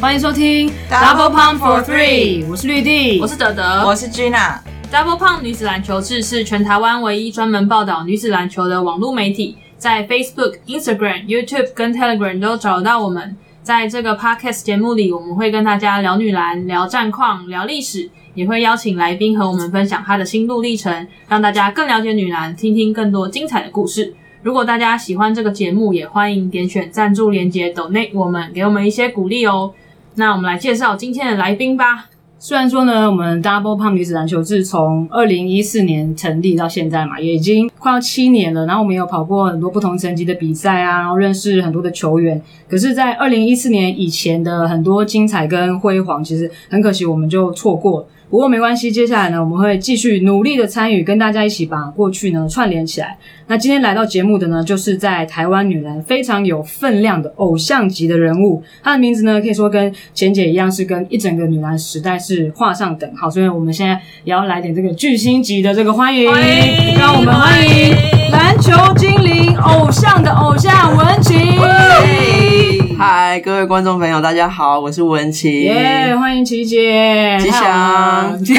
欢迎收听 Double Pump for Three，我是绿地，我是德德，我是 Gina。Double Pump 女子篮球志是全台湾唯一专门报道女子篮球的网络媒体，在 Facebook、Instagram、YouTube 跟 Telegram 都找得到我们。在这个 Podcast 节目里，我们会跟大家聊女篮、聊战况、聊历史，也会邀请来宾和我们分享他的心路历程，让大家更了解女篮，听听更多精彩的故事。如果大家喜欢这个节目，也欢迎点选赞助链接，donate 我们，给我们一些鼓励哦。那我们来介绍今天的来宾吧。虽然说呢，我们 Double Pump 女子篮球自从二零一四年成立到现在嘛，也已经快要七年了。然后我们有跑过很多不同层级的比赛啊，然后认识很多的球员。可是，在二零一四年以前的很多精彩跟辉煌，其实很可惜，我们就错过了。不过没关系，接下来呢，我们会继续努力的参与，跟大家一起把过去呢串联起来。那今天来到节目的呢，就是在台湾女篮非常有分量的偶像级的人物，她的名字呢，可以说跟钱姐一样，是跟一整个女篮时代是画上等号。所以我们现在也要来点这个巨星级的这个欢迎，欢迎让我们欢迎篮球精灵偶像的偶像文琦。嗨，各位观众朋友，大家好，我是文琪。耶，欢迎琪姐，吉祥，吉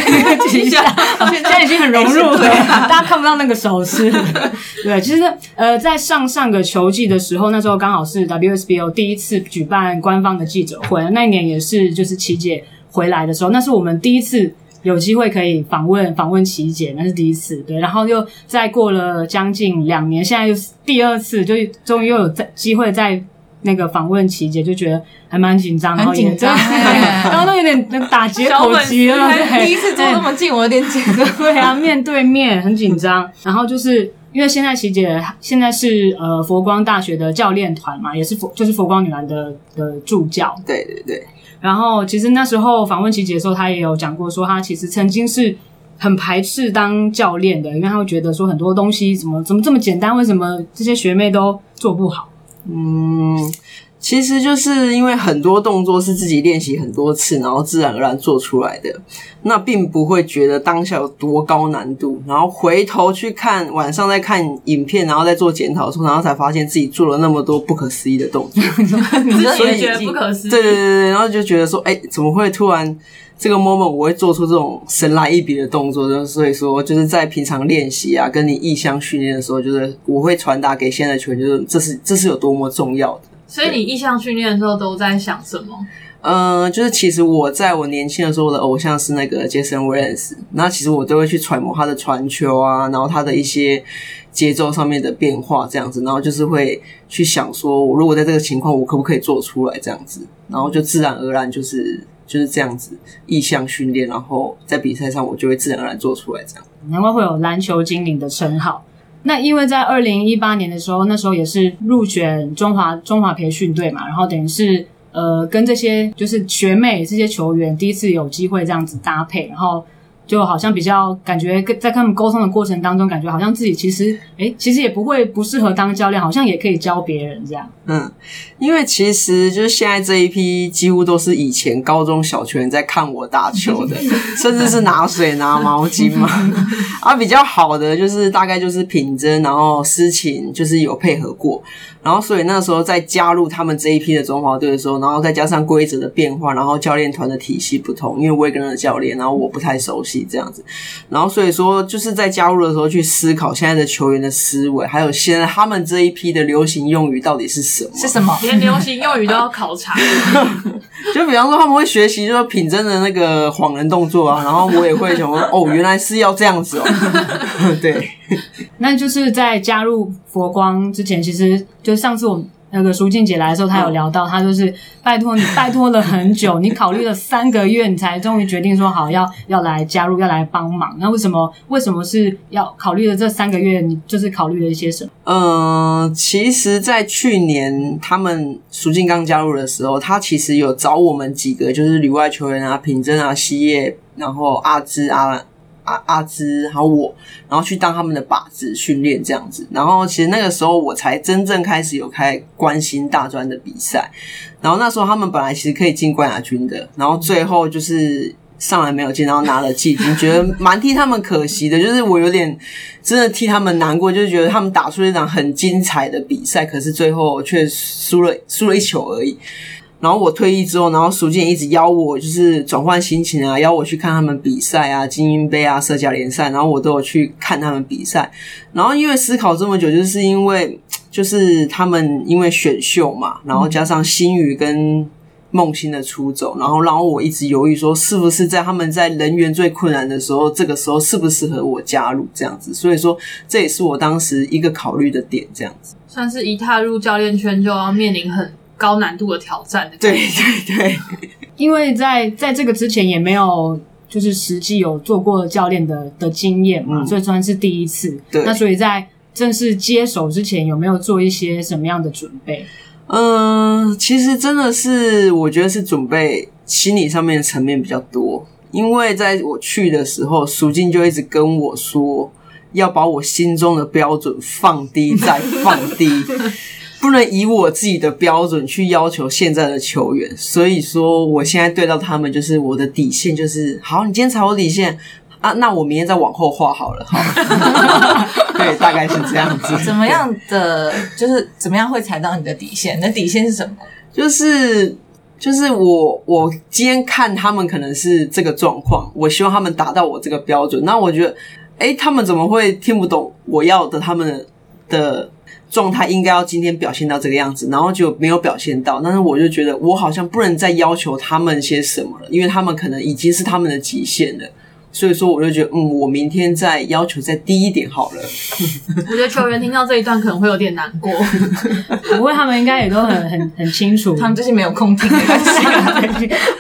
祥，现在已经很融入了，大家看不到那个手势。对，其实呃，在上上个球季的时候，那时候刚好是 WSBO 第一次举办官方的记者会，那一年也是就是琪姐回来的时候，那是我们第一次有机会可以访问访问琪姐，那是第一次。对，然后又再过了将近两年，现在又是第二次，就终于又有在机会在。那个访问琪姐就觉得还蛮紧张，很紧张，然后 都有点那个打结口急了。第一次坐那么近，我有点紧张。对啊，面对面很紧张。然后就是因为现在琪姐现在是呃佛光大学的教练团嘛，也是佛就是佛光女篮的的助教。对对对。然后其实那时候访问琪姐的时候，她也有讲过说，她其实曾经是很排斥当教练的，因为她会觉得说很多东西怎么怎么这么简单，为什么这些学妹都做不好？嗯，其实就是因为很多动作是自己练习很多次，然后自然而然做出来的，那并不会觉得当下有多高难度，然后回头去看晚上再看影片，然后再做检讨的时候，然后才发现自己做了那么多不可思议的动作，所以觉得不可思议。对对对对，然后就觉得说，哎，怎么会突然这个 moment 我会做出这种神来一笔的动作？就所以说，就是在平常练习啊，跟你异乡训练的时候，就是我会传达给现在球员，就是这是这是有多么重要的。所以你意向训练的时候都在想什么？嗯、呃，就是其实我在我年轻的时候，我的偶像是那个 Jason Williams，那其实我都会去揣摩他的传球啊，然后他的一些节奏上面的变化这样子，然后就是会去想说，我如果在这个情况，我可不可以做出来这样子，然后就自然而然就是。就是这样子意向训练，然后在比赛上我就会自然而然做出来。这样难怪会有篮球精灵的称号。那因为在二零一八年的时候，那时候也是入选中华中华培训队嘛，然后等于是呃跟这些就是学妹这些球员第一次有机会这样子搭配，然后。就好像比较感觉跟在跟他们沟通的过程当中，感觉好像自己其实诶其实也不会不适合当教练，好像也可以教别人这样。嗯，因为其实就是现在这一批几乎都是以前高中小球员在看我打球的，甚至是拿水拿毛巾嘛。啊，比较好的就是大概就是品真，然后诗琴就是有配合过。然后，所以那时候在加入他们这一批的中华队的时候，然后再加上规则的变化，然后教练团的体系不同，因为我也跟了教练，然后我不太熟悉这样子，然后所以说就是在加入的时候去思考现在的球员的思维，还有现在他们这一批的流行用语到底是什么？是什么？连流行用语都要考察。就比方说他们会学习，就是品真的那个晃人动作啊，然后我也会想说，哦，原来是要这样子哦。对。那就是在加入佛光之前，其实就上次我们那个淑静姐来的时候，她有聊到，她就是拜托你，拜托了很久，你考虑了三个月，你才终于决定说好要要来加入，要来帮忙。那为什么？为什么是要考虑了这三个月？你就是考虑了一些什么？嗯、呃，其实，在去年他们淑静刚加入的时候，他其实有找我们几个，就是旅外球员啊，品珍啊，希叶，然后阿芝阿。阿阿芝，还有我，然后去当他们的靶子训练这样子，然后其实那个时候我才真正开始有开关心大专的比赛，然后那时候他们本来其实可以进冠亚军的，然后最后就是上来没有进，然后拿了季军，觉得蛮替他们可惜的，就是我有点真的替他们难过，就是觉得他们打出一场很精彩的比赛，可是最后却输了输了一球而已。然后我退役之后，然后苏静一直邀我，就是转换心情啊，邀我去看他们比赛啊，精英杯啊，社甲联赛，然后我都有去看他们比赛。然后因为思考这么久，就是因为就是他们因为选秀嘛，然后加上新宇跟梦欣的出走，然后让我一直犹豫说，是不是在他们在人员最困难的时候，这个时候适不适合我加入这样子？所以说这也是我当时一个考虑的点，这样子。算是一踏入教练圈就要面临很。高难度的挑战的，对对对，因为在在这个之前也没有就是实际有做过教练的的经验嘛，嗯、所以算是第一次。对，那所以在正式接手之前，有没有做一些什么样的准备？嗯，其实真的是我觉得是准备心理上面的层面比较多，因为在我去的时候，苏静就一直跟我说要把我心中的标准放低再放低。不能以我自己的标准去要求现在的球员，所以说我现在对到他们就是我的底线，就是好，你今天踩我底线啊，那我明天再往后画好了，好，对，大概是这样子。怎么样的，就是怎么样会踩到你的底线？你的底线是什么？就是就是我我今天看他们可能是这个状况，我希望他们达到我这个标准。那我觉得，诶，他们怎么会听不懂我要的他们的？状态应该要今天表现到这个样子，然后就没有表现到，但是我就觉得我好像不能再要求他们些什么了，因为他们可能已经是他们的极限了，所以说我就觉得，嗯，我明天再要求再低一点好了。我觉得球员听到这一段可能会有点难过，不过他们应该也都很很很清楚，他们最近没有空听，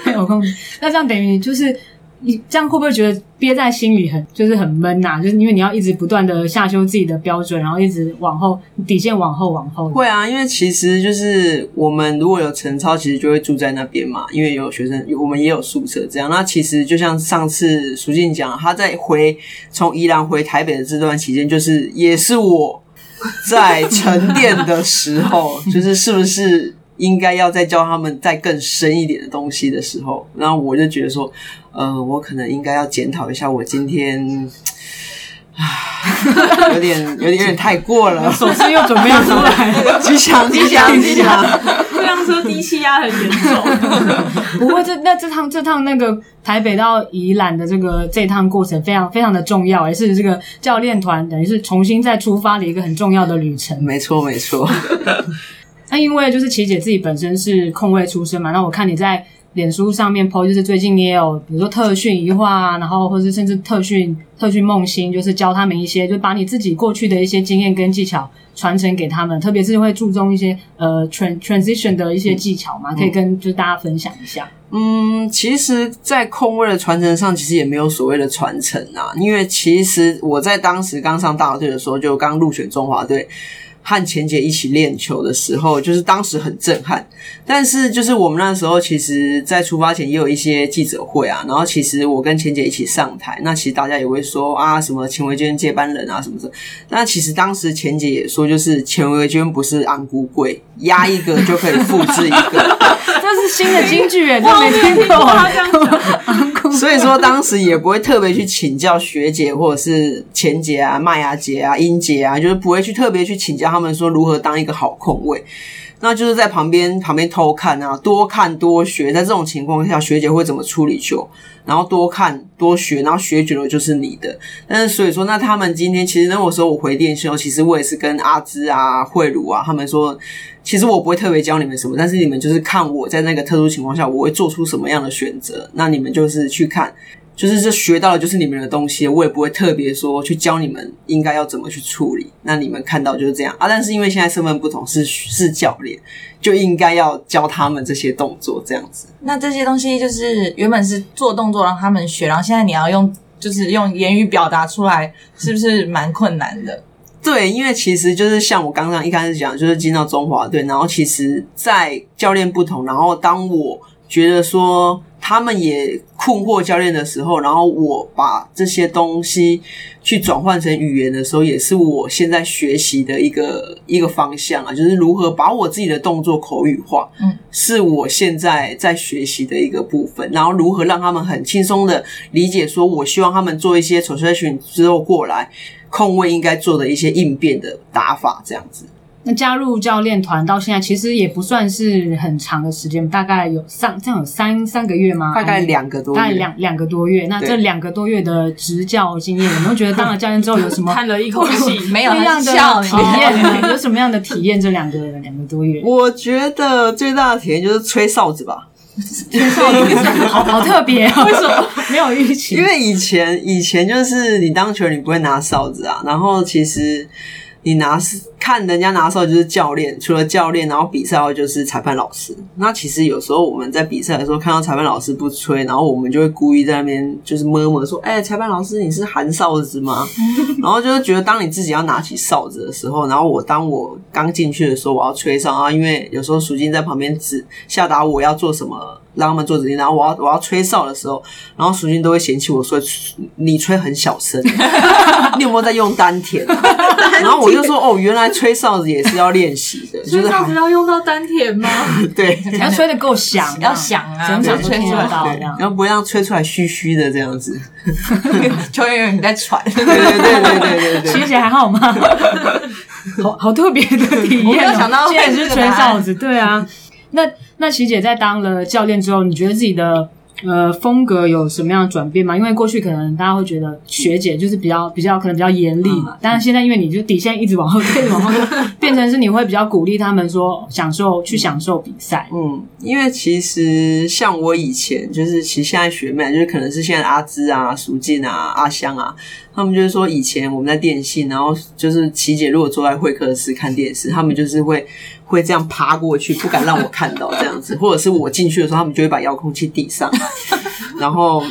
没 有空听，那这样等于就是。你这样会不会觉得憋在心里很就是很闷呐、就是因为你要一直不断的下修自己的标准，然后一直往后底线往后往后。会啊，因为其实就是我们如果有晨操，其实就会住在那边嘛。因为有学生，我们也有宿舍这样。那其实就像上次苏静讲，他在回从宜兰回台北的这段期间，就是也是我在沉淀的时候，就是是不是应该要再教他们再更深一点的东西的时候，然后我就觉得说。呃，我可能应该要检讨一下，我今天啊，有点有点有点太过了，手势又准备出来，吉祥吉祥吉祥，这辆车低气压很严重。不过这那这趟这趟那个台北到宜兰的这个这趟过程非常非常的重要，也是这个教练团等于是重新再出发的一个很重要的旅程。没错没错。那因为就是琪姐自己本身是控卫出身嘛，那我看你在。脸书上面 po 就是最近你也有，比如说特训一话啊，然后或是甚至特训特训梦欣，就是教他们一些，就把你自己过去的一些经验跟技巧传承给他们，特别是会注重一些呃 trans transition 的一些技巧嘛，可以跟就是大家分享一下。嗯，其实，在控卫的传承上，其实也没有所谓的传承啊，因为其实我在当时刚上大队的时候，就刚入选中华队。和钱姐一起练球的时候，就是当时很震撼。但是，就是我们那时候，其实，在出发前也有一些记者会啊。然后，其实我跟钱姐一起上台，那其实大家也会说啊，什么钱维娟接班人啊，什么的。那其实当时钱姐也说，就是钱维娟不是安菇贵，压一个就可以复制一个。这是新的金句诶，都没听过他这样讲。所以说，当时也不会特别去请教学姐或者是钱姐啊、麦芽姐啊、英姐啊，就是不会去特别去请教。他们说如何当一个好控卫，那就是在旁边旁边偷看啊，多看多学。在这种情况下，学姐会怎么处理球？然后多看多学，然后学久了就是你的。但是所以说，那他们今天其实那个时候我回电秀，其实我也是跟阿芝啊、慧茹啊他们说，其实我不会特别教你们什么，但是你们就是看我在那个特殊情况下我会做出什么样的选择，那你们就是去看。就是这学到的，就是你们的东西，我也不会特别说去教你们应该要怎么去处理。那你们看到就是这样啊。但是因为现在身份不同，是是教练，就应该要教他们这些动作这样子。那这些东西就是原本是做动作让他们学，然后现在你要用，就是用言语表达出来，是不是蛮困难的？对，因为其实就是像我刚刚一开始讲，就是进到中华队，然后其实在教练不同，然后当我觉得说。他们也困惑教练的时候，然后我把这些东西去转换成语言的时候，也是我现在学习的一个一个方向啊，就是如何把我自己的动作口语化，嗯，是我现在在学习的一个部分。然后如何让他们很轻松的理解，说我希望他们做一些 transition 之后过来控位应该做的一些应变的打法，这样子。那加入教练团到现在，其实也不算是很长的时间，大概有三这样有三三个月吗？大概两个多月，大概两两个多月。那这两个多月的执教经验，有没有觉得当了教练之后有什么 叹了一口气？没有不一样的体验？有什么样的体验？这两个两个多月，我觉得最大的体验就是吹哨子吧。吹哨子好好特别啊！为什么没有预期？因为以前以前就是你当球，你不会拿哨子啊，然后其实。你拿是看人家拿哨就是教练，除了教练，然后比赛的话就是裁判老师。那其实有时候我们在比赛的时候看到裁判老师不吹，然后我们就会故意在那边就是摸摸说：“哎、欸，裁判老师，你是含哨子吗？”然后就是觉得当你自己要拿起哨子的时候，然后我当我刚进去的时候，我要吹哨啊，因为有时候赎金在旁边指下达我要做什么。让他们做指令，然后我要 我要吹哨的时候，然后淑君都会嫌弃我说，你吹很小声，你有没有在用丹田？然后我就说哦，原来吹哨子也是要练习的，吹哨子要用到丹田吗？对，你要吹得够响，要响啊，整场吹出来到然后不会让吹出来嘘嘘的这样子。球员以为你在喘，对对对对对对，琪姐还好吗？好好特别的体验，我没有想到现在是吹哨子，对啊。那那琪姐在当了教练之后，你觉得自己的呃风格有什么样的转变吗？因为过去可能大家会觉得学姐就是比较比较可能比较严厉嘛，但是现在因为你就底线一直往后退，往后退 变成是你会比较鼓励他们说享受去享受比赛。嗯，因为其实像我以前就是其实现在学妹就是可能是现在阿芝啊、淑静啊、阿香啊，他们就是说以前我们在电信，然后就是琪姐如果坐在会客室看电视，他们就是会。会这样爬过去，不敢让我看到这样子，或者是我进去的时候，他们就会把遥控器递上来。然后，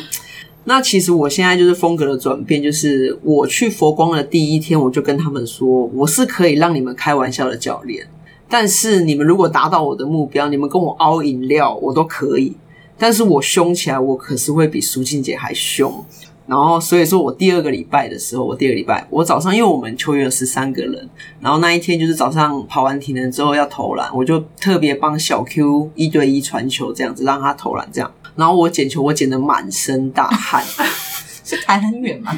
那其实我现在就是风格的转变，就是我去佛光的第一天，我就跟他们说，我是可以让你们开玩笑的教练，但是你们如果达到我的目标，你们跟我凹饮料，我都可以。但是我凶起来，我可是会比苏静姐还凶。然后，所以说我第二个礼拜的时候，我第二个礼拜，我早上因为我们球员有十三个人，然后那一天就是早上跑完体能之后要投篮，我就特别帮小 Q 一对一传球，这样子让他投篮，这样。然后我捡球，我捡得满身大汗，是弹很远吗？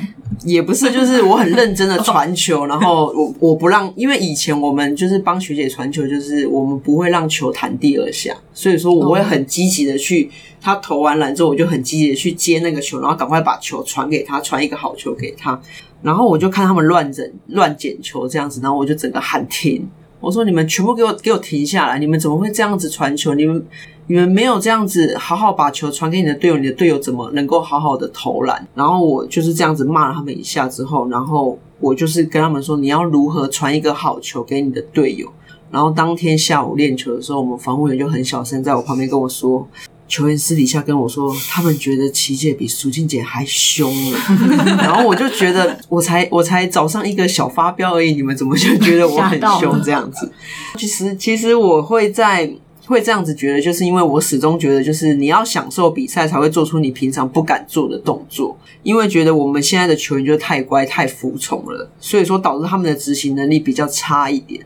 也不是，就是我很认真的传球，然后我我不让，因为以前我们就是帮学姐传球，就是我们不会让球弹第二下，所以说我会很积极的去。他投完篮之后，我就很积极的去接那个球，然后赶快把球传给他，传一个好球给他。然后我就看他们乱整、乱捡球这样子，然后我就整个喊停。我说：“你们全部给我给我停下来！你们怎么会这样子传球？你们你们没有这样子好好把球传给你的队友，你的队友怎么能够好好的投篮？”然后我就是这样子骂了他们一下之后，然后我就是跟他们说：“你要如何传一个好球给你的队友？”然后当天下午练球的时候，我们防护员就很小声在我旁边跟我说。球员私底下跟我说，他们觉得琪姐比苏静姐还凶了，然后我就觉得，我才我才早上一个小发飙而已，你们怎么就觉得我很凶这样子？其实其实我会在会这样子觉得，就是因为我始终觉得，就是你要享受比赛，才会做出你平常不敢做的动作，因为觉得我们现在的球员就太乖太服从了，所以说导致他们的执行能力比较差一点。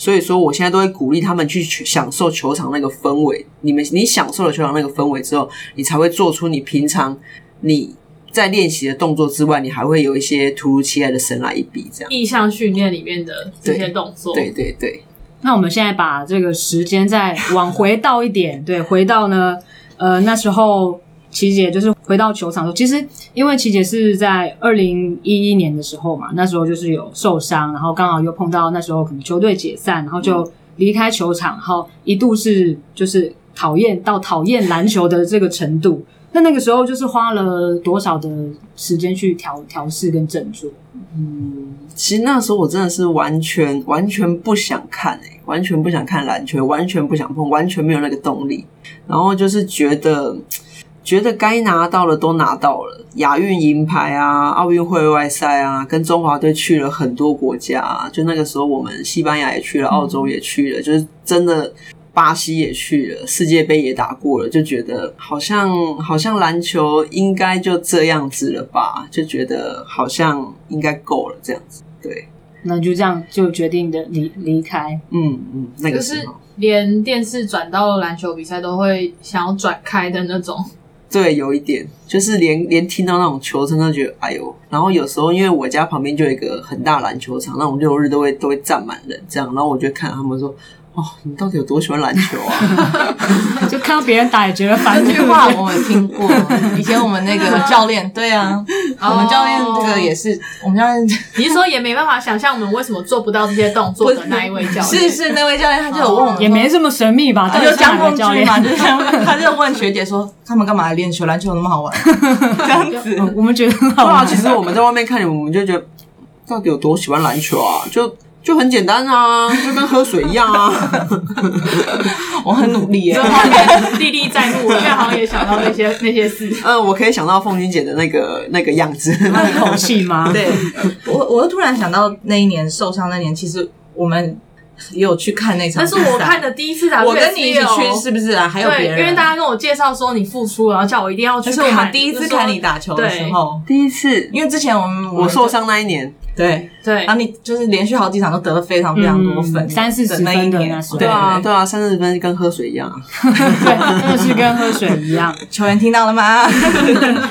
所以说，我现在都会鼓励他们去享受球场那个氛围。你们，你享受了球场那个氛围之后，你才会做出你平常你在练习的动作之外，你还会有一些突如其来的神来一笔，这样。意向训练里面的这些动作。对对对，对。那我们现在把这个时间再往回倒一点，对，回到呢，呃，那时候。琪姐就是回到球场的时候，其实因为琪姐是在二零一一年的时候嘛，那时候就是有受伤，然后刚好又碰到那时候可能球队解散，然后就离开球场，然后一度是就是讨厌到讨厌篮球的这个程度。那那个时候就是花了多少的时间去调调试跟振作？嗯，其实那时候我真的是完全完全不想看诶、欸，完全不想看篮球，完全不想碰，完全没有那个动力，然后就是觉得。觉得该拿到的都拿到了，亚运银牌啊，奥运会外赛啊，跟中华队去了很多国家啊。就那个时候，我们西班牙也去了，澳洲也去了，就是真的巴西也去了，世界杯也打过了，就觉得好像好像篮球应该就这样子了吧，就觉得好像应该够了这样子。对，那就这样就决定的离离开。嗯嗯，那个时候连电视转到篮球比赛都会想要转开的那种。对，有一点，就是连连听到那种球声都觉得哎呦。然后有时候因为我家旁边就有一个很大篮球场，那种六日都会都会站满人这样，然后我就看他们说。哦，你到底有多喜欢篮球啊？就看到别人打也觉得烦。这句话我们听过，以前我们那个教练，对啊，我们教练这个也是，我们教练，你是说也没办法想象我们为什么做不到这些动作的那一位教练？是是那位教练，他就有问我们，也没这么神秘吧？他就江凤教嘛，就他就问学姐说，他们干嘛来练球？篮球那么好玩？这样子，我们觉得很好玩。其实我们在外面看你们，我们就觉得到底有多喜欢篮球啊？就。就很简单啊，就跟喝水一样啊。我很努力耶，这画面历历在目，我现在好像也想到那些 那些事。嗯，我可以想到凤君姐的那个那个样子，那口气吗？对，我我又突然想到那一年受伤那年，其实我们也有去看那场。但是我看的第一次打，我跟你一起去，是不是啊？还有别人，因为大家跟我介绍说你复出，然后叫我一定要去。是我们第一次看你打球的时候，第一次，因为之前我们我受伤那一年。对对，然后你就是连续好几场都得了非常非常多分，三四十分的对啊对啊，三四十分跟喝水一样，对，真的是跟喝水一样。球员听到了吗？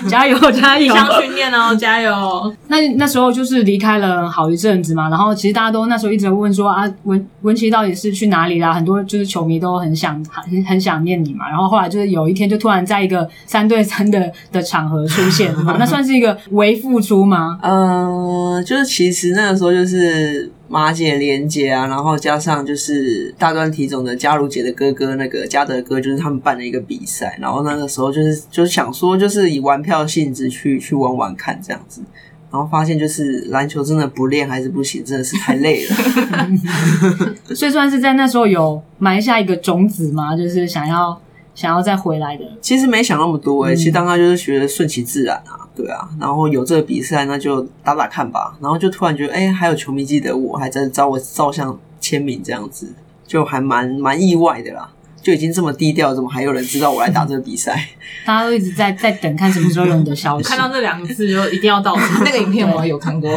加 油加油！想训练哦，加油！那那时候就是离开了好一阵子嘛，然后其实大家都那时候一直问说啊，文文琪到底是去哪里啦？很多就是球迷都很想很很想念你嘛。然后后来就是有一天就突然在一个三对三的的场合出现，那算是一个微付出吗？呃，就是。其实那个时候就是马姐、连姐啊，然后加上就是大专体总的嘉如姐的哥哥那个嘉德哥，就是他们办了一个比赛，然后那个时候就是就是想说，就是以玩票性质去去玩玩看这样子，然后发现就是篮球真的不练还是不行，真的是太累了。所以算是在那时候有埋下一个种子嘛，就是想要想要再回来的。其实没想那么多诶、欸、其实当他就是觉得顺其自然啊。对啊，然后有这个比赛，那就打打看吧。然后就突然觉得，哎，还有球迷记得我，还在找我照相签名，这样子就还蛮蛮意外的啦。就已经这么低调，怎么还有人知道我来打这个比赛？大家都一直在在等，看什么时候有你的消息。看到这两个字就一定要到场。那个影片我有看过，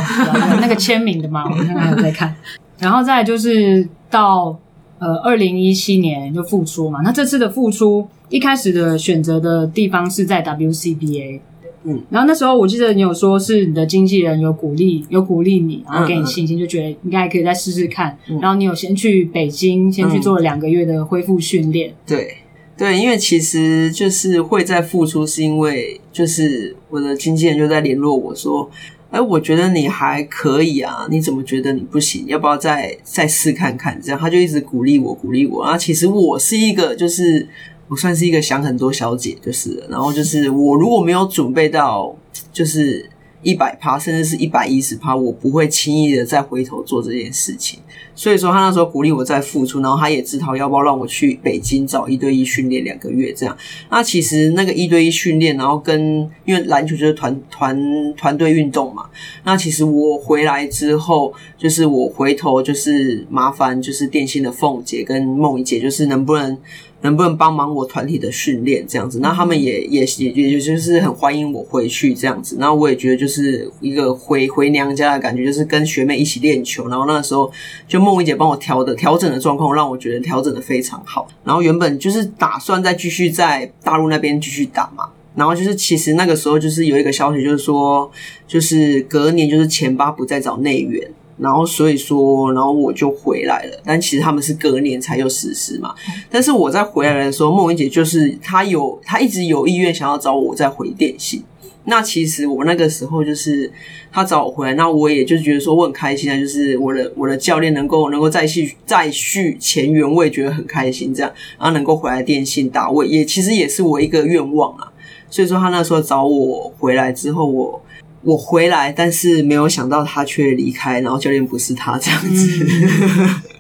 那个签名的嘛，我刚刚有在看。然后再来就是到呃二零一七年就复出嘛。那这次的复出，一开始的选择的地方是在 WCBA。嗯，然后那时候我记得你有说是你的经纪人有鼓励，有鼓励你，然后给你信心，嗯、就觉得应该可以再试试看。嗯、然后你有先去北京，先去做了两个月的恢复训练。嗯、对对，因为其实就是会再复出，是因为就是我的经纪人就在联络我说，哎，我觉得你还可以啊，你怎么觉得你不行？要不要再再试看看？这样他就一直鼓励我，鼓励我。然后其实我是一个就是。我算是一个想很多小姐，就是，然后就是我如果没有准备到，就是一百趴，甚至是一百一十趴，我不会轻易的再回头做这件事情。所以说，他那时候鼓励我再付出，然后他也自讨要不要让我去北京找一对一训练两个月这样。那其实那个一对一训练，然后跟因为篮球就是团团团队运动嘛，那其实我回来之后，就是我回头就是麻烦就是电信的凤姐跟梦怡姐，就是能不能。能不能帮忙我团体的训练这样子？那他们也也也也就是很欢迎我回去这样子。那我也觉得就是一个回回娘家的感觉，就是跟学妹一起练球。然后那个时候就梦怡姐帮我调的调整的状况，让我觉得调整的非常好。然后原本就是打算再继续在大陆那边继续打嘛。然后就是其实那个时候就是有一个消息，就是说就是隔年就是前八不再找内援。然后所以说，然后我就回来了。但其实他们是隔年才有实施嘛。但是我在回来的时候，梦怡姐就是她有，她一直有意愿想要找我再回电信。那其实我那个时候就是她找我回来，那我也就觉得说我很开心啊，就是我的我的教练能够能够再续再续前缘，我也觉得很开心。这样，然后能够回来电信打，我也其实也是我一个愿望啊。所以说他那时候找我回来之后，我。我回来，但是没有想到他却离开，然后教练不是他这样子，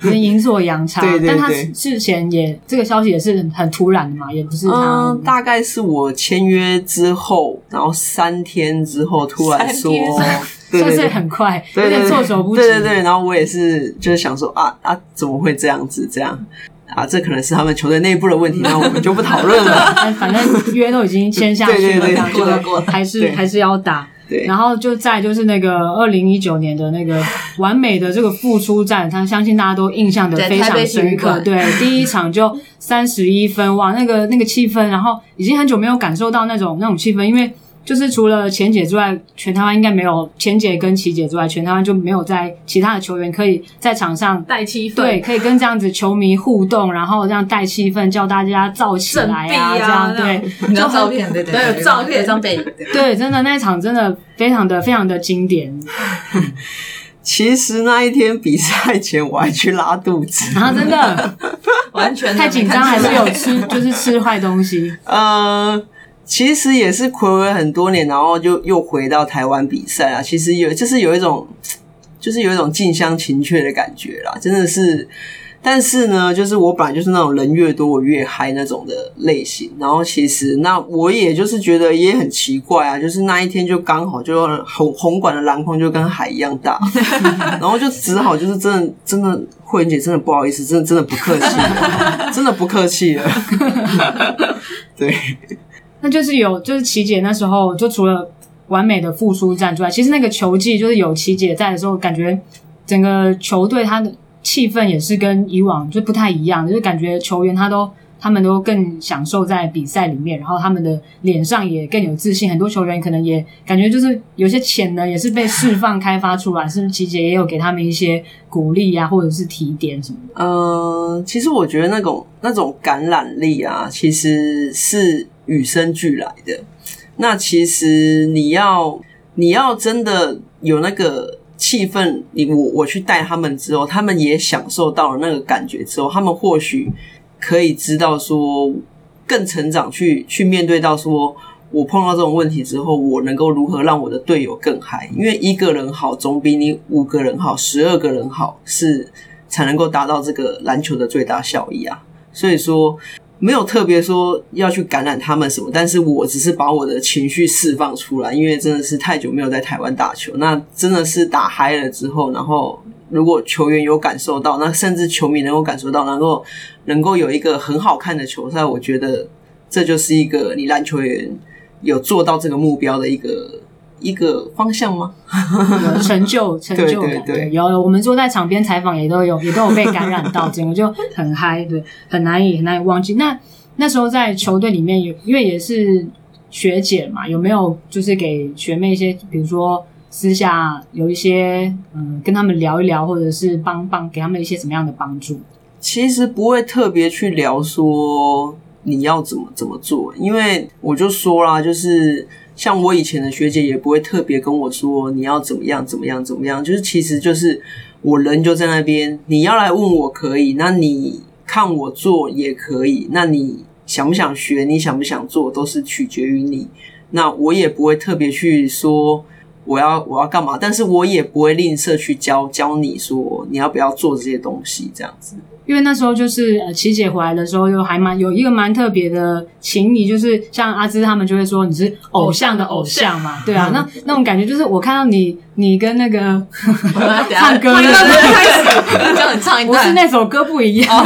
能阴错阳差。对对对，但他事前也这个消息也是很很突然的嘛，也不是他。嗯，大概是我签约之后，然后三天之后突然说，算是很快，有点措手不及。对对对，然后我也是就是想说啊啊，怎么会这样子？这样啊，这可能是他们球队内部的问题，那我们就不讨论了。反正约都已经签下去了，对对对，过了过了，还是还是要打。对，然后就再就是那个二零一九年的那个 完美的这个复出战，他相信大家都印象的非常深刻。对，第一场就三十一分，哇，那个那个气氛，然后已经很久没有感受到那种那种气氛，因为。就是除了钱姐之外，全台湾应该没有钱姐跟琪姐之外，全台湾就没有在其他的球员可以在场上带气氛，对，可以跟这样子球迷互动，然后这样带气氛，叫大家燥起来啊，啊这样对，就照片，对对对，有照片，有张背影，对，真的那一场真的非常的非常的经典。其实那一天比赛前我还去拉肚子，啊，真的，完全太紧张，还是有吃，就是吃坏东西，呃。其实也是睽违很多年，然后就又回到台湾比赛啊。其实有就是有一种，就是有一种近乡情怯的感觉啦，真的是。但是呢，就是我本来就是那种人越多我越嗨那种的类型。然后其实那我也就是觉得也很奇怪啊，就是那一天就刚好就红红馆的篮筐就跟海一样大，然后就只好就是真的真的慧姐真的不好意思，真的真的不客气，真的不客气了，对。那就是有，就是琦姐那时候就除了完美的复苏战之外，其实那个球季就是有琦姐在的时候，感觉整个球队他的气氛也是跟以往就不太一样，就是感觉球员他都他们都更享受在比赛里面，然后他们的脸上也更有自信。很多球员可能也感觉就是有些潜能也是被释放开发出来，是不是？琦姐也有给他们一些鼓励啊，或者是提点什么的？呃，其实我觉得那种那种感染力啊，其实是。与生俱来的，那其实你要你要真的有那个气氛，你我我去带他们之后，他们也享受到了那个感觉之后，他们或许可以知道说更成长去，去面对到说，我碰到这种问题之后，我能够如何让我的队友更嗨？因为一个人好总比你五个人好，十二个人好是才能够达到这个篮球的最大效益啊。所以说。没有特别说要去感染他们什么，但是我只是把我的情绪释放出来，因为真的是太久没有在台湾打球，那真的是打嗨了之后，然后如果球员有感受到，那甚至球迷能够感受到，能够能够有一个很好看的球赛，我觉得这就是一个你篮球员有做到这个目标的一个。一个方向吗？有 成就，成就感。对，对，对，有，我们坐在场边采访也都有，也都有被感染到，整个就很嗨，对，很难以很难以忘记。那那时候在球队里面有，因为也是学姐嘛，有没有就是给学妹一些，比如说私下有一些嗯，跟他们聊一聊，或者是帮帮给他们一些什么样的帮助？其实不会特别去聊说你要怎么怎么做，因为我就说啦，就是。像我以前的学姐也不会特别跟我说你要怎么样怎么样怎么样，就是其实就是我人就在那边，你要来问我可以，那你看我做也可以，那你想不想学，你想不想做都是取决于你，那我也不会特别去说我要我要干嘛，但是我也不会吝啬去教教你说你要不要做这些东西这样子。因为那时候就是呃，琦姐回来的时候，又还蛮有一个蛮特别的情谊，就是像阿芝他们就会说你是偶像的偶像嘛，对啊，那那种感觉就是我看到你，你跟那个 唱歌的开始叫你唱一段，不是那首歌不一样，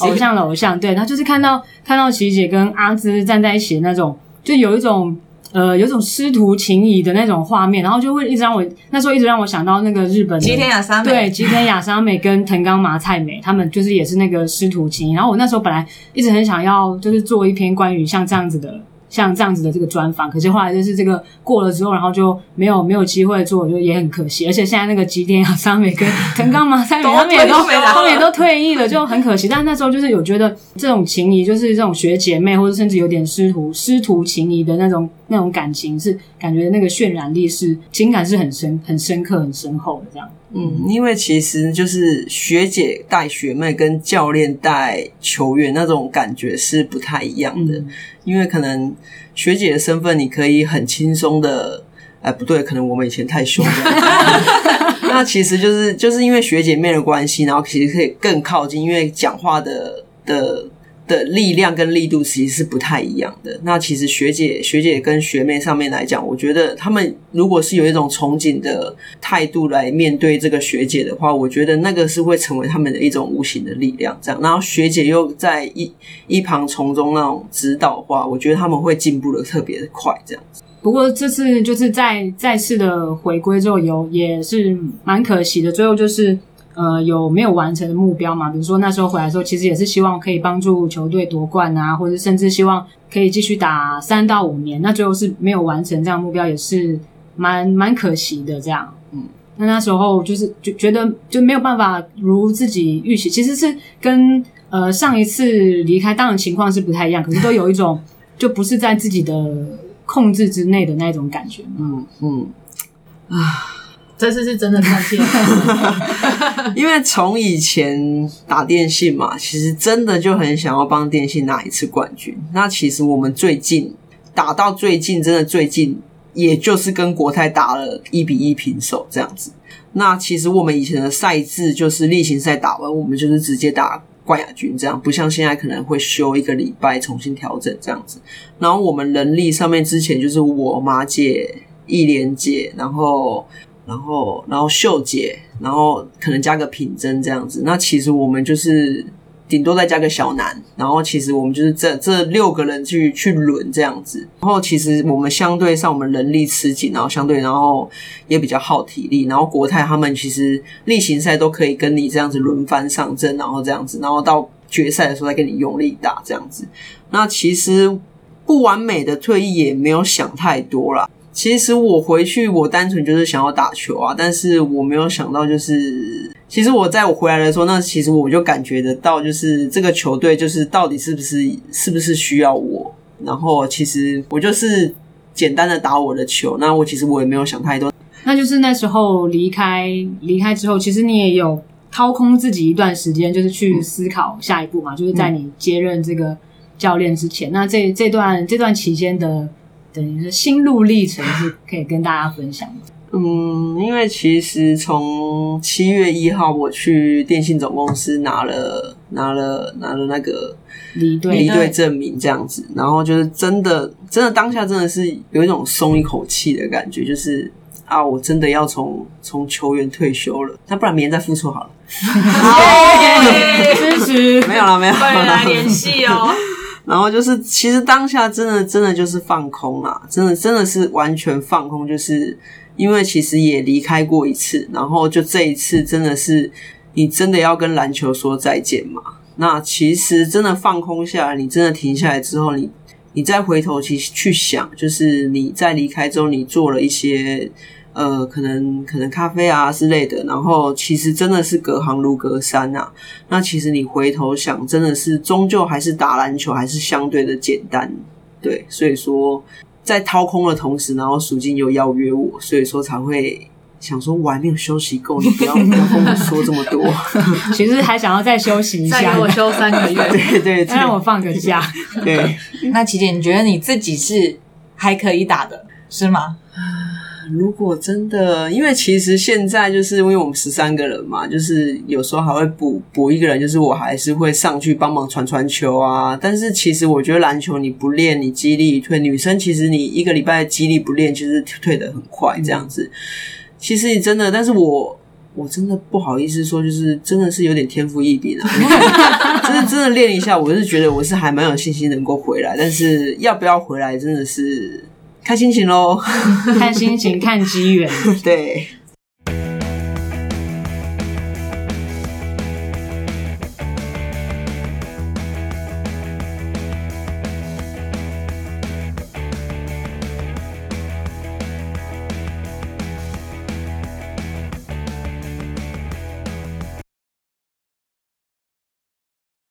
偶像的偶像，对，然后就是看到看到琪姐跟阿芝站在一起的那种，就有一种。呃，有种师徒情谊的那种画面，然后就会一直让我那时候一直让我想到那个日本吉田亚纱美，对，吉田亚纱美跟藤冈麻菜美，他们就是也是那个师徒情谊。然后我那时候本来一直很想要，就是做一篇关于像这样子的。像这样子的这个专访，可是后来就是这个过了之后，然后就没有没有机会做，我觉得也很可惜。而且现在那个吉田亚纱美跟藤冈麻菜美他们也都他们也都退役了，就很可惜。但是那时候就是有觉得这种情谊，就是这种学姐妹，或者甚至有点师徒师徒情谊的那种那种感情，是感觉那个渲染力是情感是很深很深刻很深厚的这样。嗯，因为其实就是学姐带学妹跟教练带球员那种感觉是不太一样的。嗯、因为可能学姐的身份，你可以很轻松的，哎，不对，可能我们以前太凶了。那其实就是就是因为学姐妹的关系，然后其实可以更靠近，因为讲话的的。的力量跟力度其实是不太一样的。那其实学姐、学姐跟学妹上面来讲，我觉得他们如果是有一种憧憬的态度来面对这个学姐的话，我觉得那个是会成为他们的一种无形的力量。这样，然后学姐又在一一旁从中那种指导的话，我觉得他们会进步的特别快。这样子。不过这次就是再再次的回归之后，有也是蛮可惜的。最后就是呃有没有完成的目标嘛？比如说那时候回来的时候，其实也是希望可以帮助球队夺冠啊，或者甚至希望可以继续打三到五年。那最后是没有完成这样目标，也是蛮蛮可惜的。这样，嗯，那那时候就是就觉得就没有办法如自己预期，其实是跟呃上一次离开当然情况是不太一样，可是都有一种 就不是在自己的。控制之内的那种感觉，嗯嗯，啊，这次是真的太气了，因为从以前打电信嘛，其实真的就很想要帮电信拿一次冠军。那其实我们最近打到最近，真的最近，也就是跟国泰打了一比一平手这样子。那其实我们以前的赛制就是例行赛打完，我们就是直接打。冠亚军这样，不像现在可能会休一个礼拜重新调整这样子。然后我们人力上面之前就是我马姐、义莲姐，然后然后然后秀姐，然后可能加个品珍这样子。那其实我们就是。顶多再加个小南，然后其实我们就是这这六个人去去轮这样子，然后其实我们相对上我们人力吃紧，然后相对然后也比较耗体力，然后国泰他们其实例行赛都可以跟你这样子轮番上阵，然后这样子，然后到决赛的时候再跟你用力打这样子。那其实不完美的退役也没有想太多啦。其实我回去我单纯就是想要打球啊，但是我没有想到就是。其实我在我回来的时候，那其实我就感觉得到，就是这个球队就是到底是不是是不是需要我。然后其实我就是简单的打我的球，那我其实我也没有想太多。那就是那时候离开离开之后，其实你也有掏空自己一段时间，就是去思考下一步嘛。就是在你接任这个教练之前，那这这段这段期间的等于是心路历程，是可以跟大家分享的。嗯，因为其实从七月一号我去电信总公司拿了拿了拿了那个离队离队证明这样子，然后就是真的真的当下真的是有一种松一口气的感觉，就是啊，我真的要从从球员退休了，那不然明天再复出好了。好，支持 没有了没有了，联系哦。然后就是其实当下真的真的就是放空啊，真的真的是完全放空，就是。因为其实也离开过一次，然后就这一次真的是你真的要跟篮球说再见嘛？那其实真的放空下来，你真的停下来之后，你你再回头去去想，就是你在离开之后，你做了一些呃，可能可能咖啡啊之类的，然后其实真的是隔行如隔山呐。那其实你回头想，真的是终究还是打篮球还是相对的简单，对，所以说。在掏空的同时，然后属金又邀约我，所以说才会想说，我还没有休息够，你不要不要跟我说这么多。其实还想要再休息一下，再给我休三个月，对对，再让我放个假。对，那琪姐，你觉得你自己是还可以打的，是吗？如果真的，因为其实现在就是因为我们十三个人嘛，就是有时候还会补补一个人，就是我还是会上去帮忙传传球啊。但是其实我觉得篮球你不练，你肌力退。女生其实你一个礼拜肌力不练，其实退的很快这样子。其实你真的，但是我我真的不好意思说，就是真的是有点天赋异禀啊。就是真的练一下，我是觉得我是还蛮有信心能够回来，但是要不要回来真的是。看心情喽，看心情，看机缘。对，